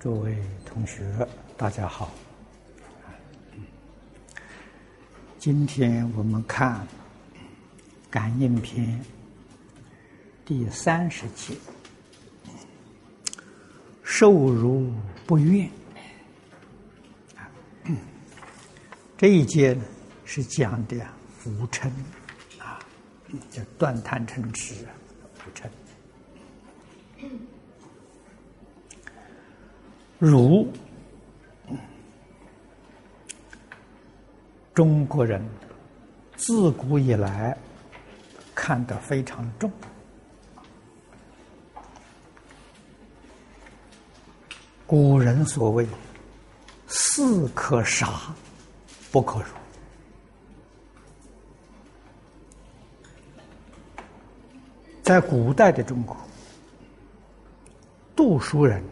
诸位同学，大家好。今天我们看《感应篇》第三十节，“受辱不怨”。这一节呢是讲的浮嗔啊，叫断贪嗔痴，浮嗔。儒，中国人自古以来看得非常重。古人所谓“士可杀，不可辱”，在古代的中国，读书人。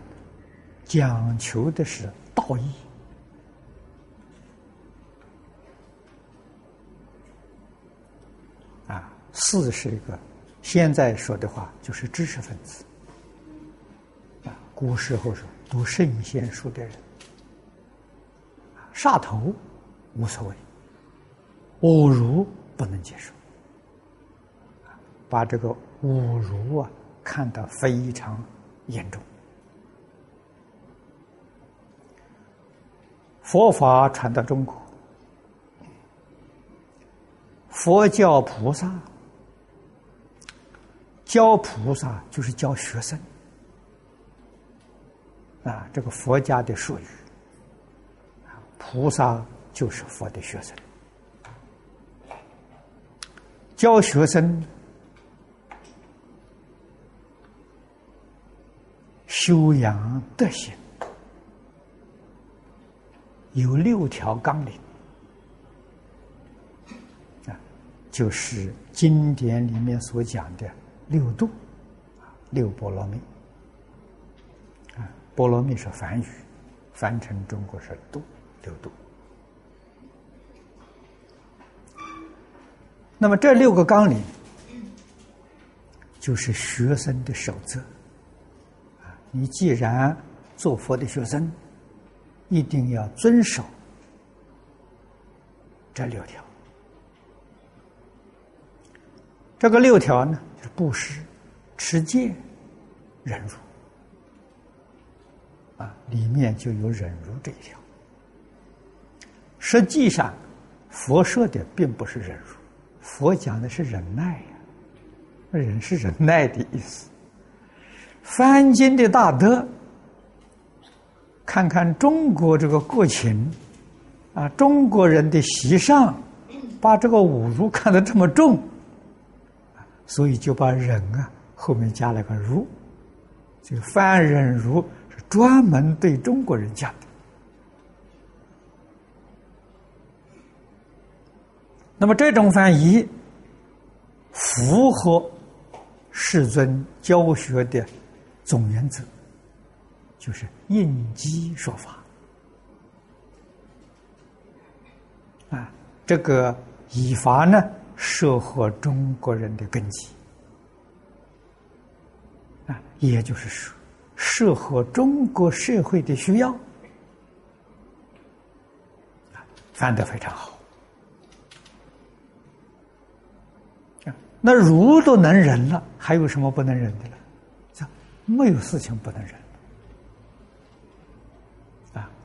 讲求的是道义啊，四是一个现在说的话就是知识分子啊。古时候是读圣贤书的人，杀头无所谓，侮辱不能接受，把这个侮辱啊看得非常严重。佛法传到中国，佛教菩萨教菩萨就是教学生。啊，这个佛家的术语，菩萨就是佛的学生，教学生修养德行。有六条纲领啊，就是经典里面所讲的六度六波罗蜜啊，波罗蜜是梵语，翻成中国是度，六度。那么这六个纲领就是学生的守则啊，你既然做佛的学生。一定要遵守这六条。这个六条呢，就是布施、持戒、忍辱啊，里面就有忍辱这一条。实际上，佛说的并不是忍辱，佛讲的是忍耐呀。忍是忍耐的意思。翻经的大德。看看中国这个国情，啊，中国人的习上，把这个侮辱看得这么重，所以就把忍啊后面加了个儒，这个翻忍儒是专门对中国人讲的。那么这种翻译符合世尊教学的总原则。就是应机说法啊，这个以法呢，适合中国人的根基啊，也就是说，适合中国社会的需要啊，翻得非常好那儒都能忍了，还有什么不能忍的了？没有事情不能忍。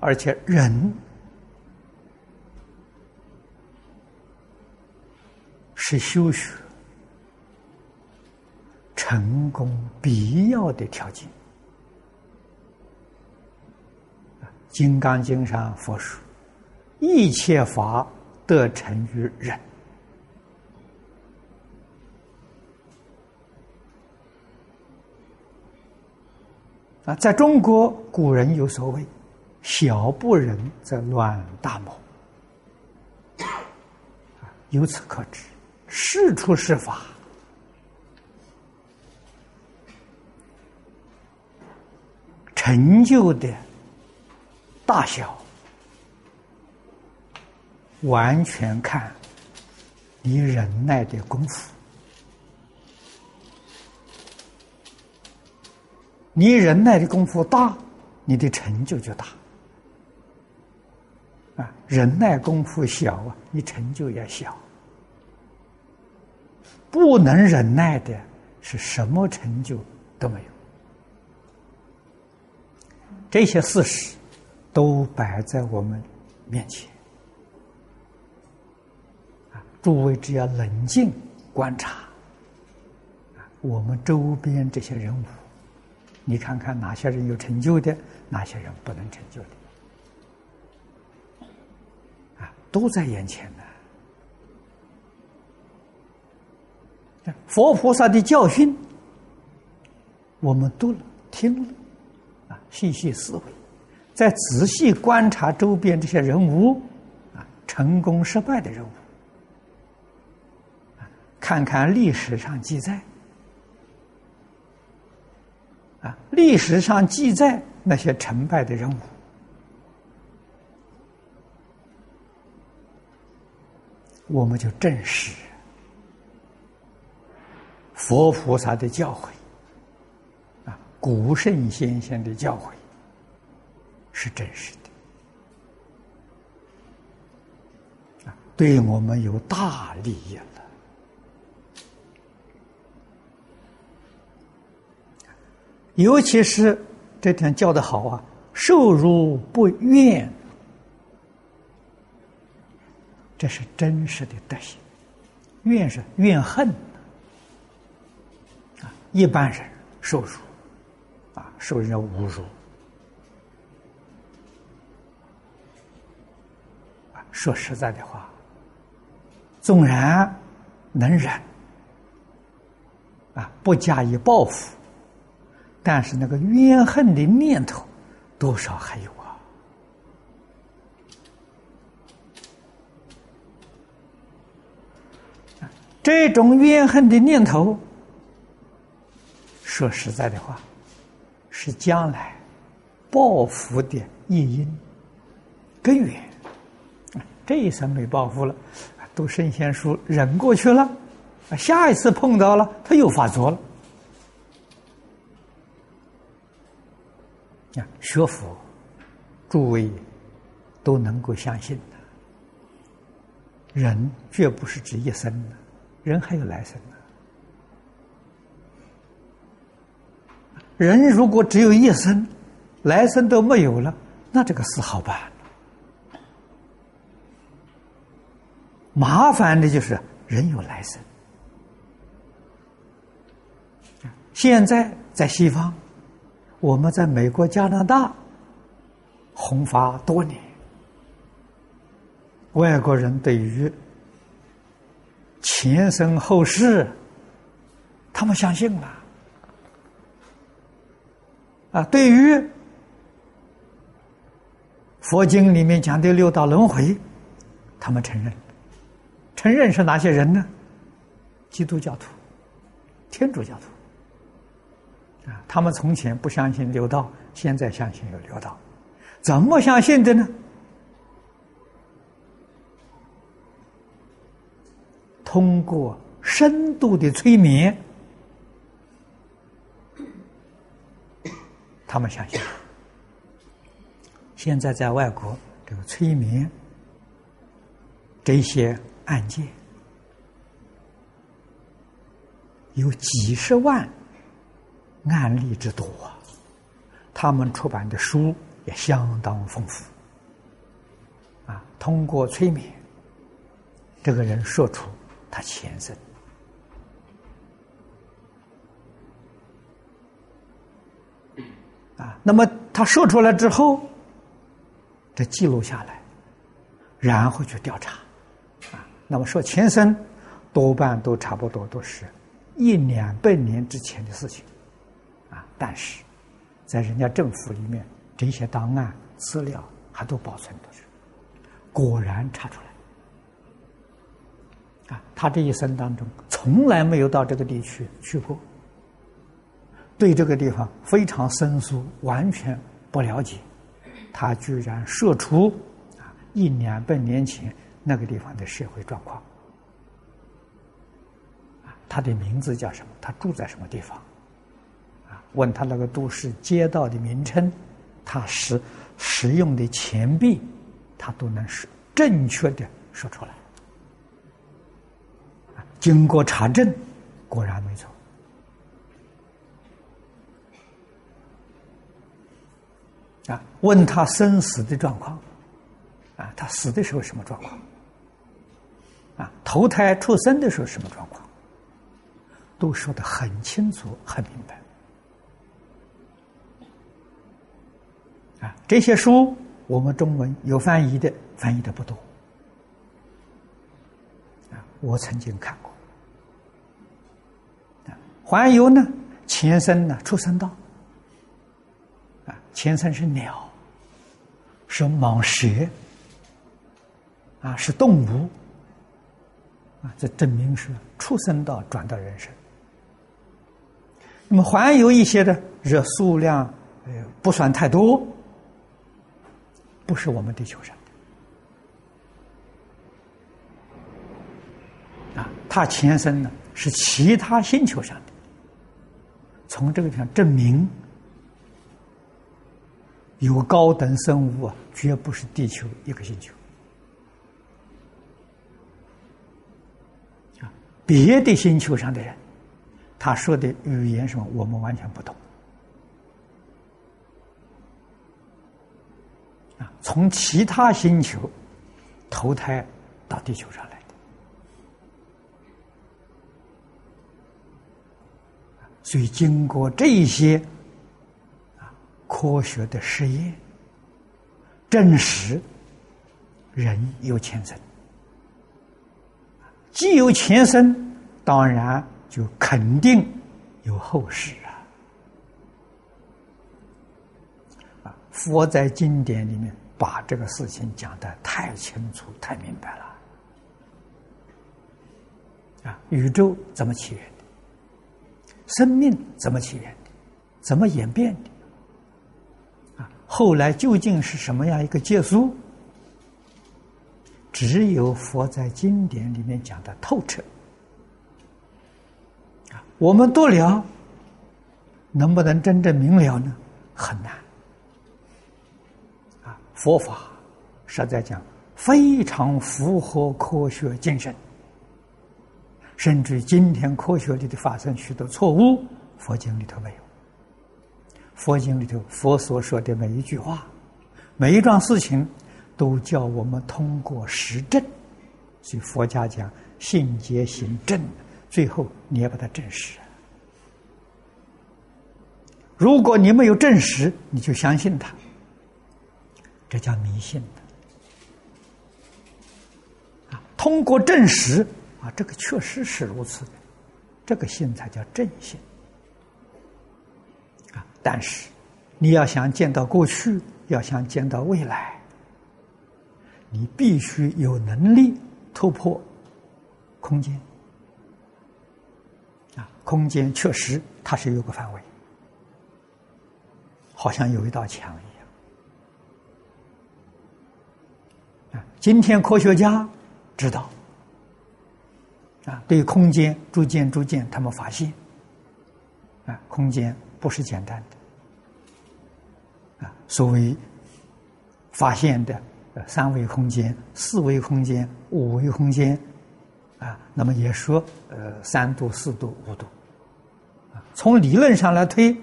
而且忍是修学成功必要的条件。《金刚经》上佛说：“一切法得成于忍。”啊，在中国古人有所谓。小不忍则乱大谋，由此可知，事出是法，成就的大小，完全看你忍耐的功夫。你忍耐的功夫大。你的成就就大。啊，忍耐功夫小啊，你成就也小。不能忍耐的，是什么成就都没有。这些事实都摆在我们面前。啊，诸位只要冷静观察，啊，我们周边这些人物，你看看哪些人有成就的，哪些人不能成就的。都在眼前呢。佛菩萨的教训，我们读了、听了，啊，细细思维，再仔细观察周边这些人物，啊，成功失败的人物，看看历史上记载，啊，历史上记载那些成败的人物。我们就证实佛菩萨的教诲啊，古圣先贤的教诲是真实的啊，对我们有大利益了。尤其是这点教的好啊，受辱不怨。这是真实的德行，怨是怨恨啊！一般人受辱啊，受人家侮辱啊，说实在的话，纵然能忍啊，不加以报复，但是那个怨恨的念头多少还有。这种怨恨的念头，说实在的话，是将来报复的意因根源。这一生没报复了，读圣贤书忍过去了，下一次碰到了，他又发作了。啊，学佛，诸位都能够相信的，人绝不是指一生的。人还有来生呢。人如果只有一生，来生都没有了，那这个事好办。麻烦的就是人有来生。现在在西方，我们在美国、加拿大弘法多年，外国人对于。前生后世，他们相信了啊！对于佛经里面讲的六道轮回，他们承认。承认是哪些人呢？基督教徒、天主教徒啊！他们从前不相信六道，现在相信有六道，怎么相信的呢？通过深度的催眠，他们相信。现在在外国，这个催眠这些案件有几十万案例之多啊！他们出版的书也相当丰富啊。通过催眠，这个人说出。他前生啊，那么他说出来之后，这记录下来，然后去调查啊。那么说前生多半都差不多都是一两百年之前的事情啊，但是在人家政府里面，这些档案资料还都保存着，果然查出来。啊，他这一生当中从来没有到这个地区去过，对这个地方非常生疏，完全不了解。他居然说出啊一两百年前那个地方的社会状况。啊，他的名字叫什么？他住在什么地方？啊，问他那个都市街道的名称，他使使用的钱币，他都能说正确的说出来。经过查证，果然没错。啊，问他生死的状况，啊，他死的时候什么状况？啊，投胎出生的时候什么状况？都说的很清楚、很明白。啊，这些书我们中文有翻译的，翻译的不多。啊，我曾经看过。环游呢，前身呢，出生道。啊，前身是鸟，是蟒蛇，啊，是动物。啊，这证明是出生道转到人身。那么环游一些的热数量呃不算太多，不是我们地球上的啊，它前身呢是其他星球上的。从这个地方证明，有高等生物啊，绝不是地球一个星球啊，别的星球上的人。他说的语言什么，我们完全不懂。啊，从其他星球投胎到地球上来的，所以经过这些啊科学的实验，证实人有前生，既有前生，当然。就肯定有后世啊！啊，佛在经典里面把这个事情讲的太清楚、太明白了。啊，宇宙怎么起源？生命怎么起源的？怎么演变的？啊，后来究竟是什么样一个结束？只有佛在经典里面讲的透彻。啊我们多聊，能不能真正明了呢？很难。啊，佛法实在讲非常符合科学精神，甚至今天科学里的发生许多错误，佛经里头没有。佛经里头佛所说的每一句话，每一桩事情，都叫我们通过实证。所以佛家讲信解行证。最后，你要把它证实。如果你没有证实，你就相信他，这叫迷信的。啊，通过证实，啊，这个确实是如此的，这个信才叫正信。啊，但是你要想见到过去，要想见到未来，你必须有能力突破空间。啊空间确实，它是有个范围，好像有一道墙一样。啊，今天科学家知道，啊，对空间逐渐逐渐，他们发现，啊，空间不是简单的，啊，所谓发现的三维空间、四维空间、五维空间。啊，那么也说，呃，三度、四度、五度，啊，从理论上来推，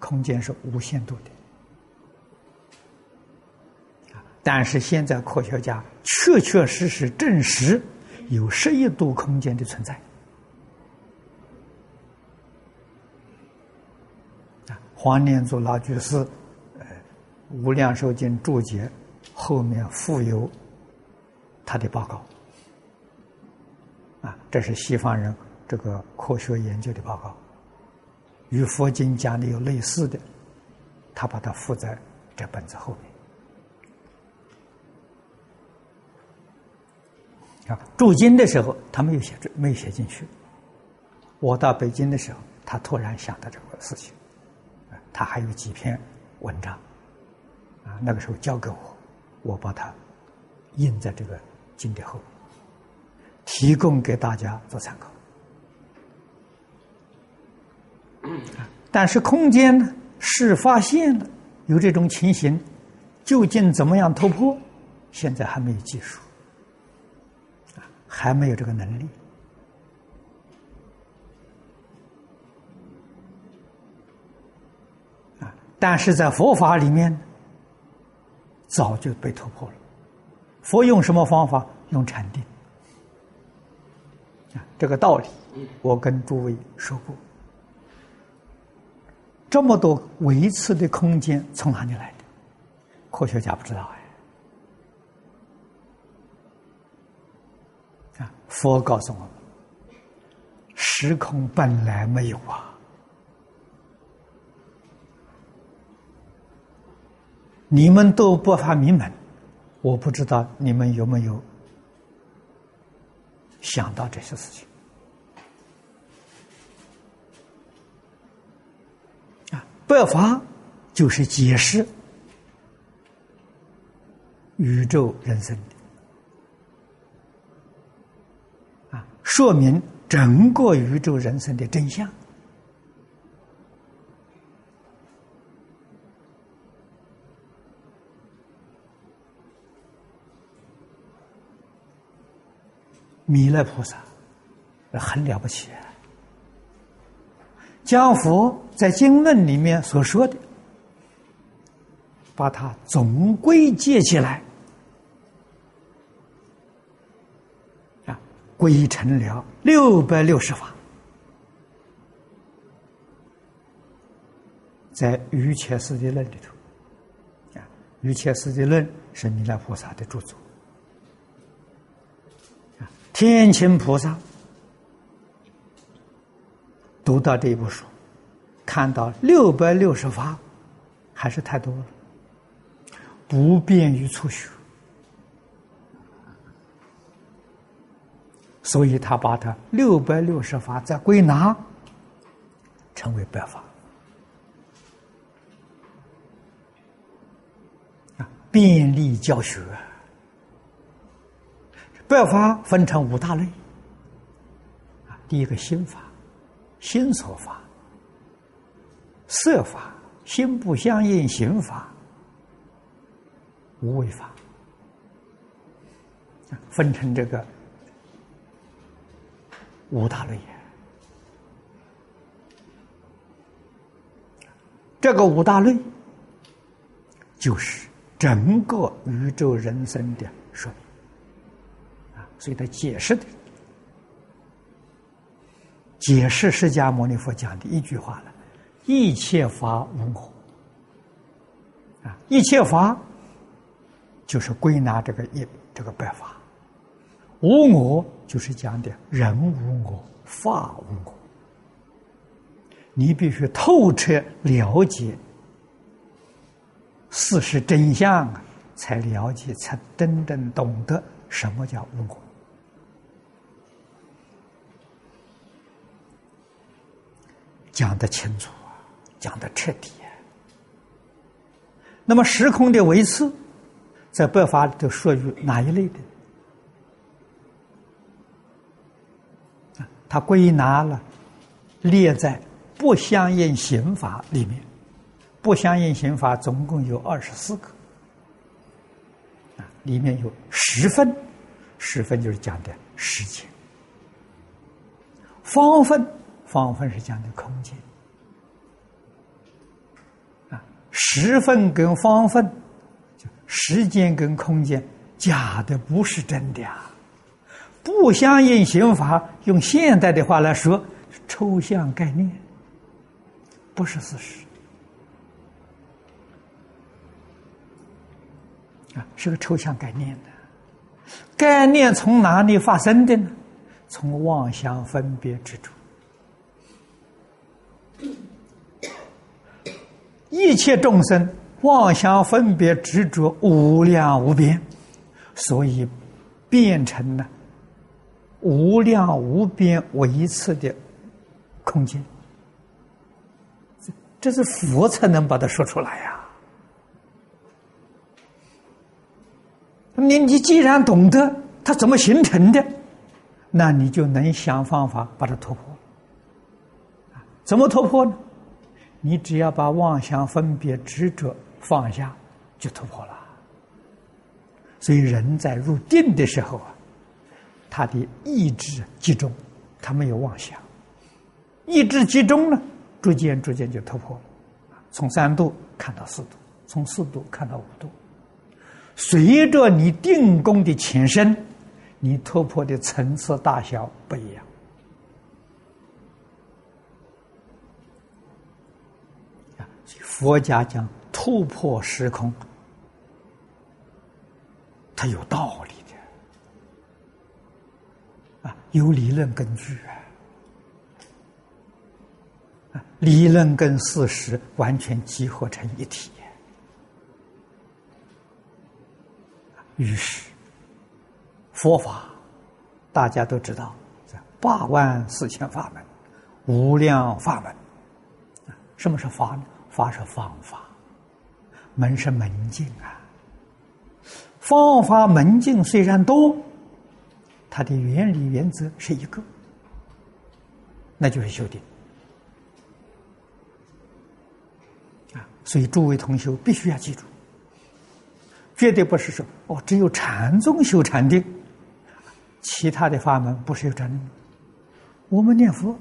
空间是无限度的，但是现在科学家确确实实证实有十一度空间的存在。啊，黄念祖老居士，呃，《无量寿经》注解后面附有他的报告。啊，这是西方人这个科学研究的报告，与佛经讲的有类似的，他把它附在这本子后面。啊，驻京的时候他没有写，没有写进去。我到北京的时候，他突然想到这个事情，他还有几篇文章，啊，那个时候交给我，我把它印在这个经典后面。提供给大家做参考，但是空间呢是发现了，有这种情形，究竟怎么样突破？现在还没有技术，还没有这个能力。啊，但是在佛法里面，早就被突破了。佛用什么方法？用禅定。啊，这个道理，我跟诸位说过。这么多维次的空间从哪里来的？科学家不知道哎。啊，佛告诉我们，时空本来没有啊。你们都不发明门，我不知道你们有没有想到这些事情。百法就是解释宇宙人生的啊，说明整个宇宙人生的真相。弥勒菩萨很了不起。将佛在经论里面所说的，把它总归结起来，啊，归成了六百六十法，在《瑜伽师地论》里头，啊，《瑜伽师地论》是弥勒菩萨的著作，啊，天亲菩萨。读到这一部书，看到六百六十法，还是太多了，不便于初学，所以他把它六百六十法再归纳，成为百法，啊，便利教学。百法分成五大类，啊，第一个心法。心所法、色法、心不相应行法、无为法，分成这个五大类。这个五大类就是整个宇宙人生的说明啊，所以他解释的。解释释迦牟尼佛讲的一句话了：“一切法无我。”啊，一切法就是归纳这个一这个百法，无我就是讲的人无我，法无我。你必须透彻了解事实真相啊，才了解，才真正懂得什么叫无我。讲得清楚啊，讲得彻底啊。那么时空的维次，在百法里头属于哪一类的？啊，他归纳了，列在不相应刑法里面。不相应刑法总共有二十四个，啊，里面有十分，十分就是讲的时间，方分。方分是讲的空间啊，时分跟方分，就时间跟空间假的不是真的啊，不相应刑法，用现代的话来说，抽象概念，不是事实啊，是个抽象概念的，概念从哪里发生的呢？从妄想分别之中。一切众生妄想分别执着无量无边，所以变成了无量无边唯次的空间。这这是佛才能把它说出来呀！你你既然懂得它怎么形成的，那你就能想方法把它突破。怎么突破呢？你只要把妄想分别执着放下就突破了。所以人在入定的时候啊，他的意志集中，他没有妄想，意志集中呢，逐渐逐渐就突破了，从三度看到四度，从四度看到五度，随着你定功的前身，你突破的层次大小不一样。佛家讲突破时空，它有道理，有理论根据啊，理论跟事实完全集合成一体。于是，佛法大家都知道，八万四千法门，无量法门。什么是法呢？法是方法，门是门径啊。方法门径虽然多，它的原理原则是一个，那就是修定啊。所以诸位同修必须要记住，绝对不是说哦，只有禅宗修禅定，其他的法门不是有禅定。我们念佛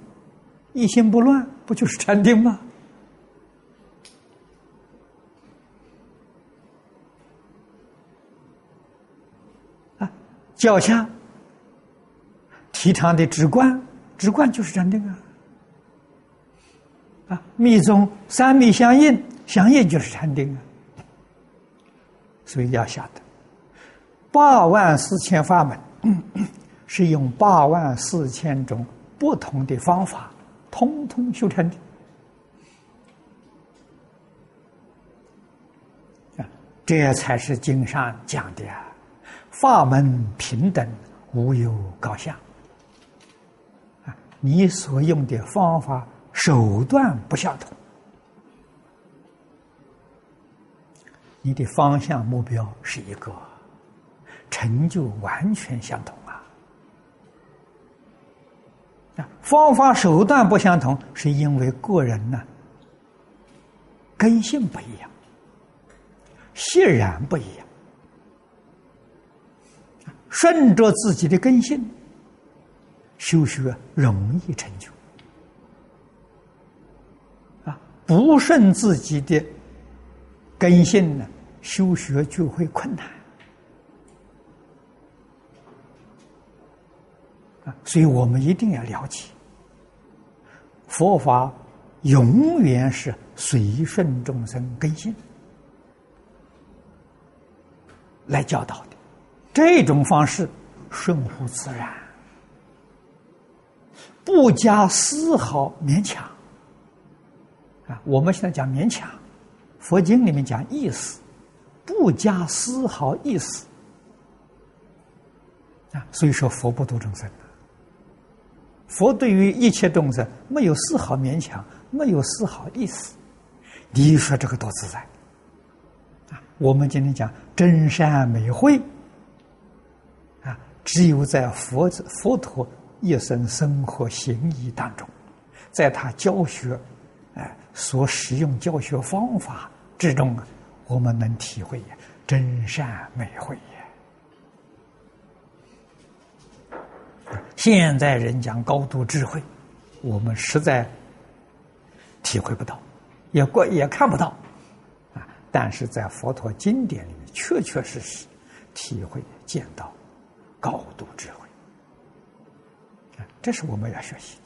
一心不乱，不就是禅定吗？脚下提倡的直观，直观就是禅定啊！啊，密宗三密相应，相应就是禅定啊！所以要晓得，八万四千法门 是用八万四千种不同的方法，通通修成的啊！这才是经上讲的啊！法门平等，无有高下。你所用的方法手段不相同，你的方向目标是一个，成就完全相同啊！方法手段不相同，是因为个人呢根性不一样，显然不一样。顺着自己的根性修学容易成就，啊，不顺自己的根性呢，修学就会困难，啊，所以我们一定要了解，佛法永远是随顺众生根性来教导的。这种方式顺乎自然，不加丝毫勉强。啊，我们现在讲勉强，佛经里面讲意思，不加丝毫意思。啊，所以说佛不度众生佛对于一切众生没有丝毫勉强，没有丝毫意思。你说这个多自在？啊，我们今天讲真善美慧。啊只有在佛佛陀一生生活行医当中，在他教学，哎，所使用教学方法之中啊，我们能体会真善美慧也。现在人讲高度智慧，我们实在体会不到，也过也看不到啊。但是在佛陀经典里面，确确实实体会见到。高度智慧，这是我们要学习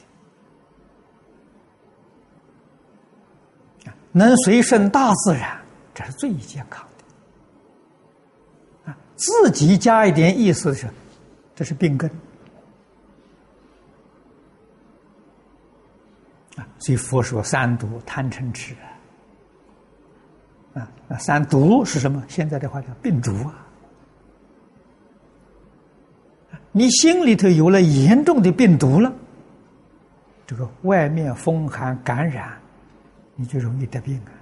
的能随顺大自然，这是最健康的啊！自己加一点意思的时候，这是病根啊！所以佛说三毒：贪嗔痴啊！那三毒是什么？现在的话叫病毒啊！你心里头有了严重的病毒了，这个外面风寒感染，你就容易得病啊。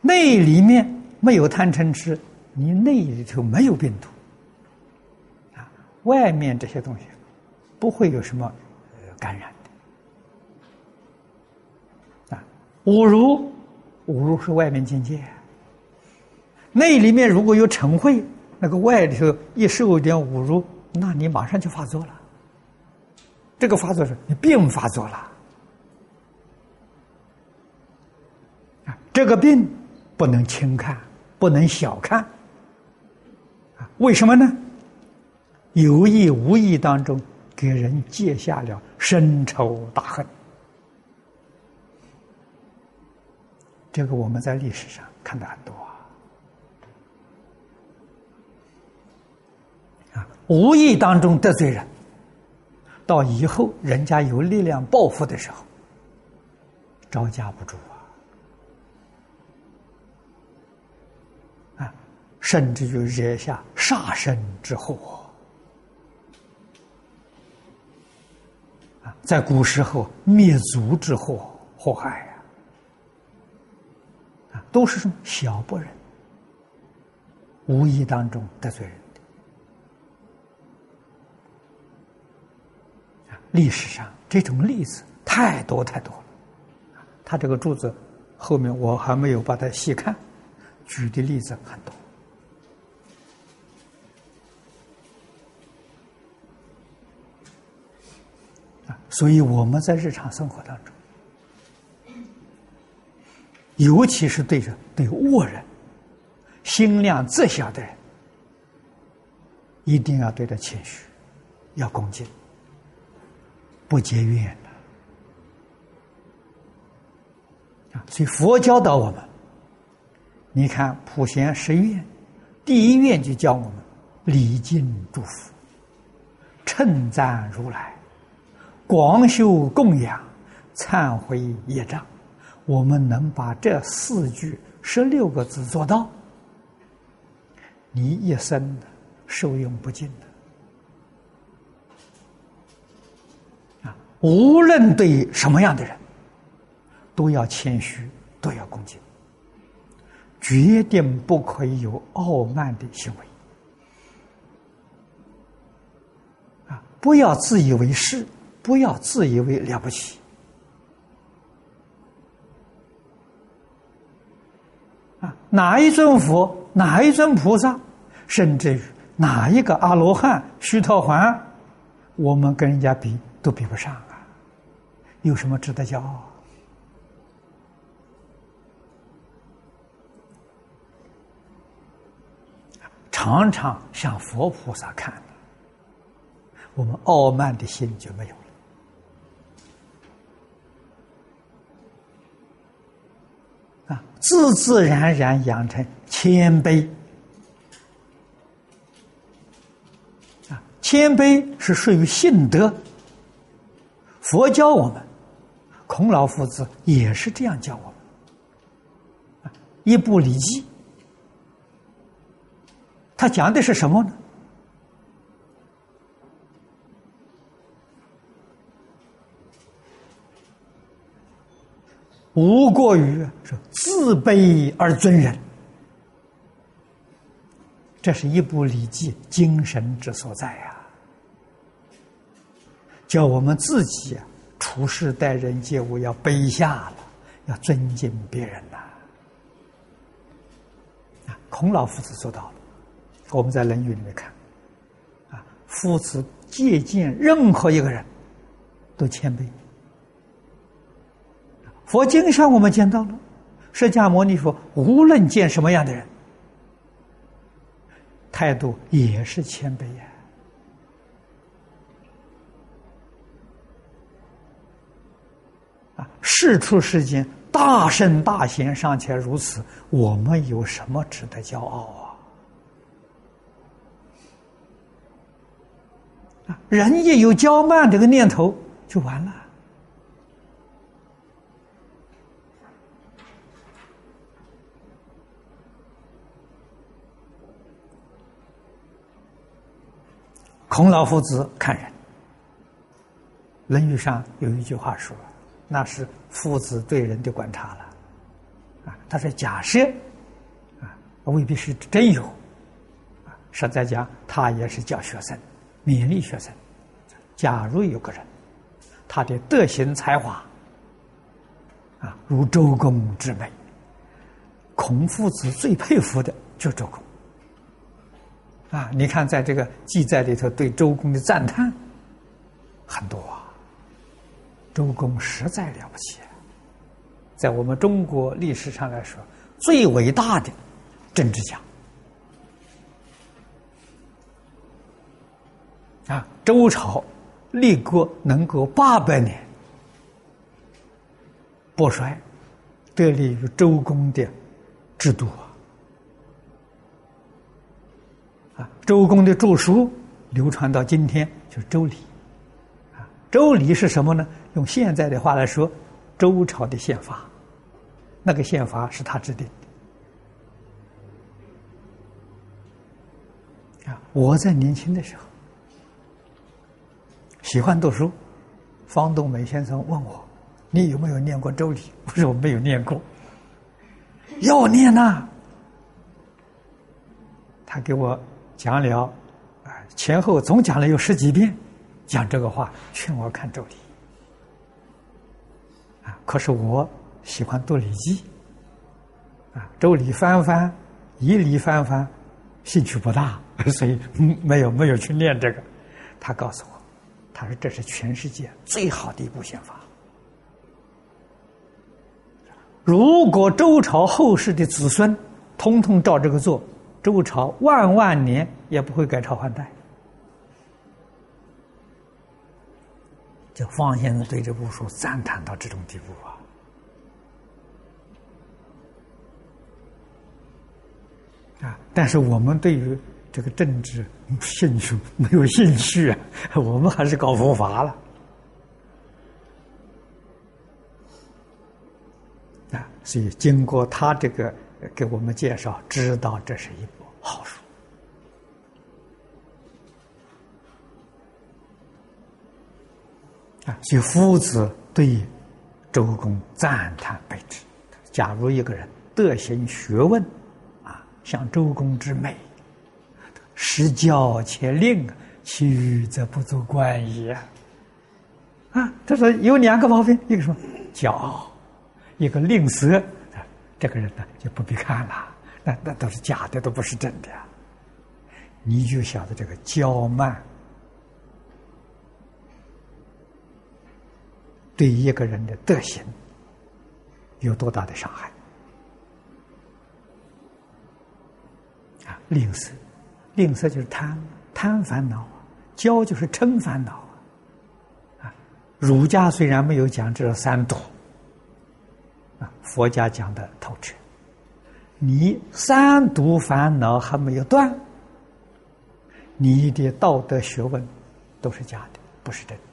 内里面没有贪嗔痴，你内里头没有病毒啊。外面这些东西不会有什么感染的啊。侮辱侮辱是外面境界，内里面如果有嗔恚，那个外头一受一点侮辱，那你马上就发作了。这个发作是你病发作了啊！这个病不能轻看，不能小看啊！为什么呢？有意无意当中给人结下了深仇大恨。这个我们在历史上看到很多啊，无意当中得罪人，到以后人家有力量报复的时候，招架不住啊，啊，甚至就惹下杀身之祸，在古时候灭族之祸祸害呀。都是什么小不忍，无意当中得罪人的历史上这种例子太多太多了。他这个柱子后面我还没有把它细看，举的例子很多。所以我们在日常生活当中。尤其是对着对恶人、心量窄小的人，一定要对他谦虚，要恭敬，不结怨的啊！所以佛教导我们，你看普贤十愿，第一愿就教我们礼敬祝福、称赞如来、广修供养、忏悔业障。我们能把这四句十六个字做到，你一生的受用不尽的无论对什么样的人，都要谦虚，都要恭敬，决定不可以有傲慢的行为啊！不要自以为是，不要自以为了不起。啊，哪一尊佛，哪一尊菩萨，甚至于哪一个阿罗汉、须陀洹，我们跟人家比都比不上！有什么值得骄傲？常常向佛菩萨看，我们傲慢的心就没有了。啊，自自然然养成谦卑。啊，谦卑是属于性德。佛教我们，孔老夫子也是这样教我们。一部《礼记》，他讲的是什么呢？无过于说自卑而尊人，这是一部《礼记》精神之所在呀。叫我们自己处事待人接物要卑下了，要尊敬别人呐。啊，孔老夫子做到了。我们在《论语》里面看，啊，夫子借鉴任何一个人，都谦卑。佛经上我们见到了，释迦牟尼佛无论见什么样的人，态度也是谦卑呀。事出世间，大圣大贤尚且如此，我们有什么值得骄傲啊？啊，人一有骄慢这个念头，就完了。孔老夫子看人，《论语》上有一句话说：“那是夫子对人的观察了。”啊，他说：“假设啊，未必是真有啊。实在讲，他也是教学生，勉励学生。假如有个人，他的德行才华啊，如周公之美，孔夫子最佩服的就周公。啊，你看，在这个记载里头，对周公的赞叹很多啊。周公实在了不起，在我们中国历史上来说，最伟大的政治家。啊，周朝立国能够八百年不衰，得力于周公的制度啊。啊，周公的著书流传到今天，就是《周礼》。《周礼》是什么呢？用现在的话来说，周朝的宪法，那个宪法是他制定的。啊，我在年轻的时候喜欢读书，方东美先生问我：“你有没有念过《周礼》？”我说：“我没有念过。”要念呐！他给我。讲了，啊，前后总讲了有十几遍，讲这个话，劝我看《周礼》。啊，可是我喜欢读《礼记》，啊，《周礼》翻翻，一礼翻翻，兴趣不大，所以没有没有去念这个。他告诉我，他说这是全世界最好的一部宪法。如果周朝后世的子孙通通照这个做。周朝万万年也不会改朝换代，就方先生对这部书赞叹到这种地步啊！啊，但是我们对于这个政治兴趣没有兴趣啊，我们还是搞佛法了啊！所以经过他这个给我们介绍，知道这是一部。好书所以夫子对周公赞叹备至。假如一个人德行学问啊，像周公之美，实教且令，其余则不足观矣。啊，他说有两个毛病，一个什么骄傲，一个吝啬，这个人呢就不必看了。那那都是假的，都不是真的。你就晓得这个骄慢对一个人的德行有多大的伤害啊！吝啬，吝啬就是贪，贪烦恼；骄就是嗔烦恼啊！儒家虽然没有讲这三毒啊，佛家讲的透彻。你三毒烦恼还没有断，你的道德学问都是假的，不是真的。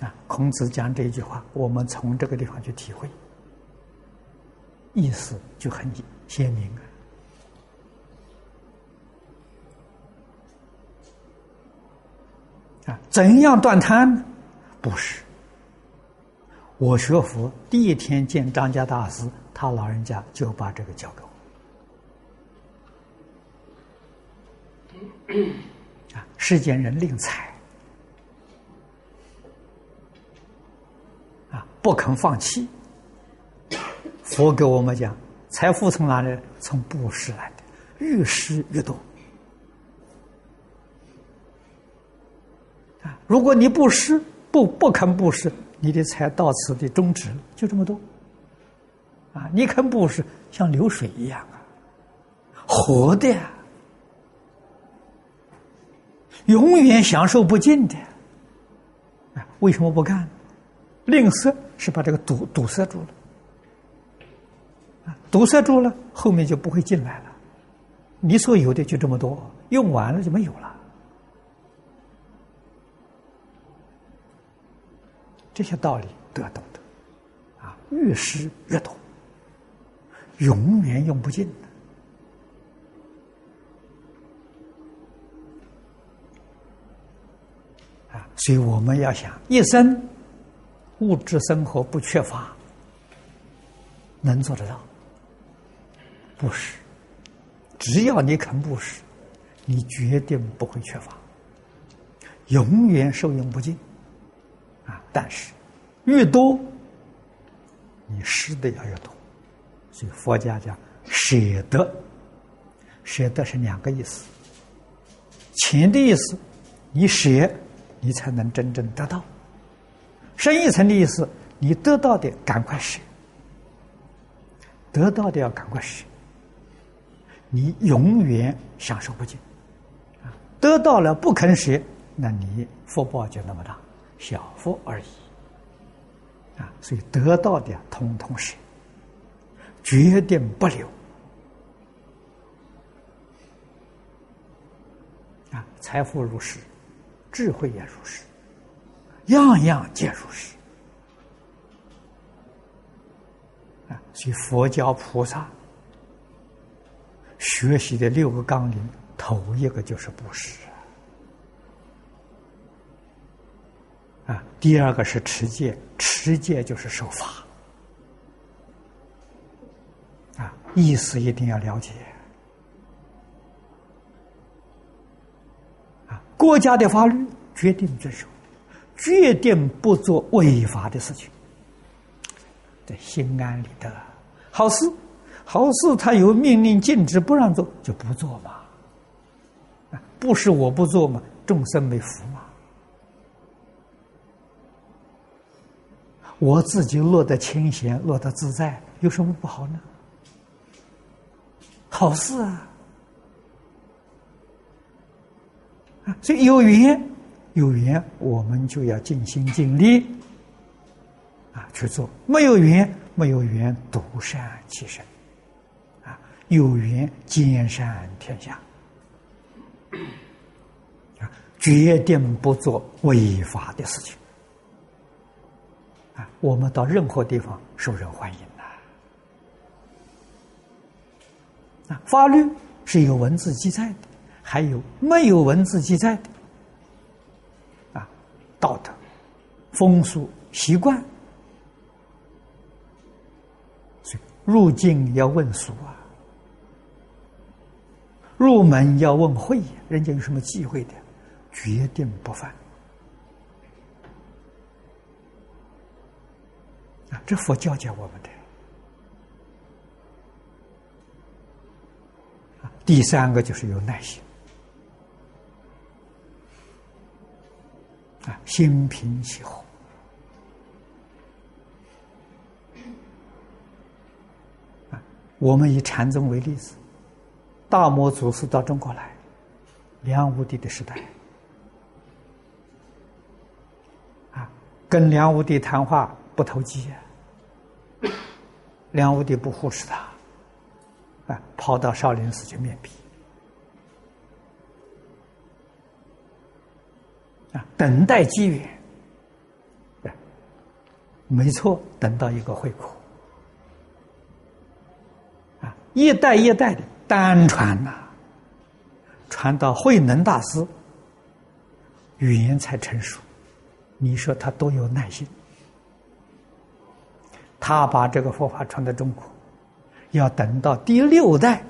啊，孔子讲这一句话，我们从这个地方去体会，意思就很鲜明啊。啊，怎样断贪？不是。我学佛第一天见张家大师，他老人家就把这个教给我。啊，世间人吝财，啊，不肯放弃。佛给我们讲，财富从哪里？从布施来的，越施越多。啊，如果你不施，不不肯布施。你的财到此的终止，就这么多。啊，你肯布施，像流水一样啊，活的，永远享受不尽的。啊，为什么不干？吝啬是把这个堵堵塞住了，啊，堵塞住了，后面就不会进来了。你所有的就这么多，用完了就没有了。这些道理都要懂得，啊，越施越多，永远用不尽的，啊，所以我们要想一生物质生活不缺乏，能做得到？不是，只要你肯布施，你绝对不会缺乏，永远受用不尽。啊！但是越多你施的要越多。所以佛家讲舍得，舍得是两个意思。钱的意思，你舍，你才能真正得到；深一层的意思，你得到的赶快舍，得到的要赶快舍，你永远享受不尽。啊，得到了不肯舍，那你福报就那么大，小福而已。啊，所以得到的通通舍。决定不留啊！财富如是，智慧也如是，样样皆如是啊！所以佛教菩萨学习的六个纲领，头一个就是布施啊，第二个是持戒，持戒就是守法啊。意思一定要了解啊！国家的法律决定遵守，决定不做违法的事情，这心安理得。好事，好事，他有命令禁止不让做，就不做嘛。不是我不做嘛，众生没福嘛。我自己落得清闲，落得自在，有什么不好呢？好事啊！啊，所以有缘，有缘，我们就要尽心尽力啊去做；没有缘，没有缘，独善其身啊；有缘，兼善天下啊，决定不做违法的事情啊。我们到任何地方受人欢迎呐。啊，法律是有文字记载的，还有没有文字记载的？道德、风俗、习惯，所以入境要问俗啊，入门要问会，人家有什么忌讳的，决定不犯。啊，这佛教教我们的。第三个就是有耐心，啊，心平气和。啊，我们以禅宗为例子，大摩祖师到中国来，梁武帝的时代，啊，跟梁武帝谈话不投机，梁武帝不忽视他。啊，跑到少林寺去面壁，啊，等待机缘，没错，等到一个会口，啊，一代一代的单传呐，传到慧能大师，语言才成熟，你说他多有耐心，他把这个佛法传到中国。要等到第六代，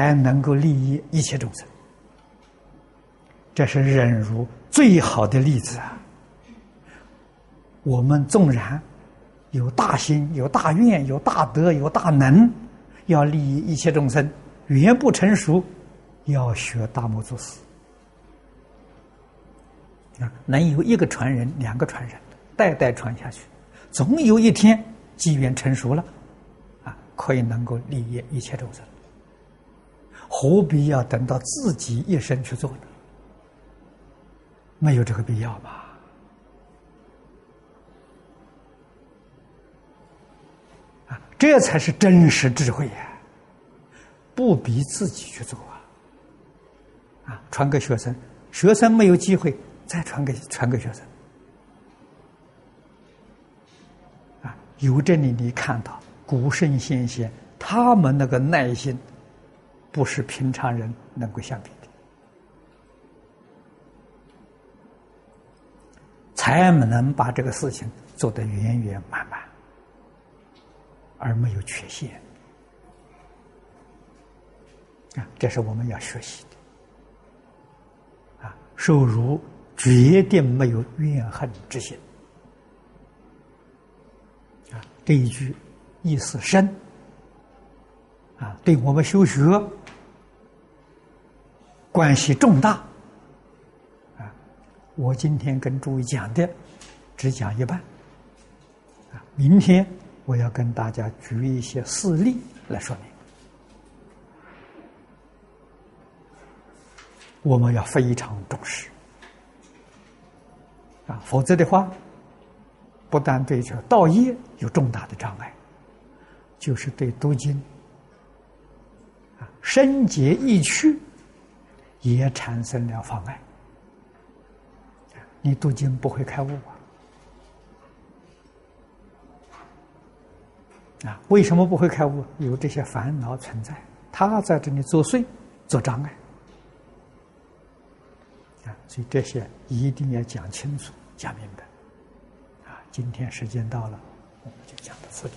才能够利益一切众生。这是忍辱最好的例子啊！我们纵然有大心、有大愿、有大德、有大能，要利益一切众生，语言不成熟，要学大摩祖师啊！能有一个传人、两个传人，代代传下去。总有一天机缘成熟了，啊，可以能够利益一切众生，何必要等到自己一生去做呢？没有这个必要吧？啊，这才是真实智慧呀！不逼自己去做啊！啊，传给学生，学生没有机会，再传给传给学生。啊由这里你看到古圣先贤，他们那个耐心，不是平常人能够相比的，才能把这个事情做得圆圆满满，而没有缺陷。啊，这是我们要学习的。啊，受辱决定没有怨恨之心。啊，这一句意思深，啊，对我们修学关系重大。啊，我今天跟诸位讲的只讲一半，啊，明天我要跟大家举一些事例来说明。我们要非常重视啊，否则的话，不但对这道业有重大的障碍，就是对读经啊深解意趣也产生了妨碍。你读经不会开悟啊？啊，为什么不会开悟？有这些烦恼存在，他在这里作祟，做障碍。啊所以这些一定要讲清楚、讲明白。啊，今天时间到了，我们就讲到这里。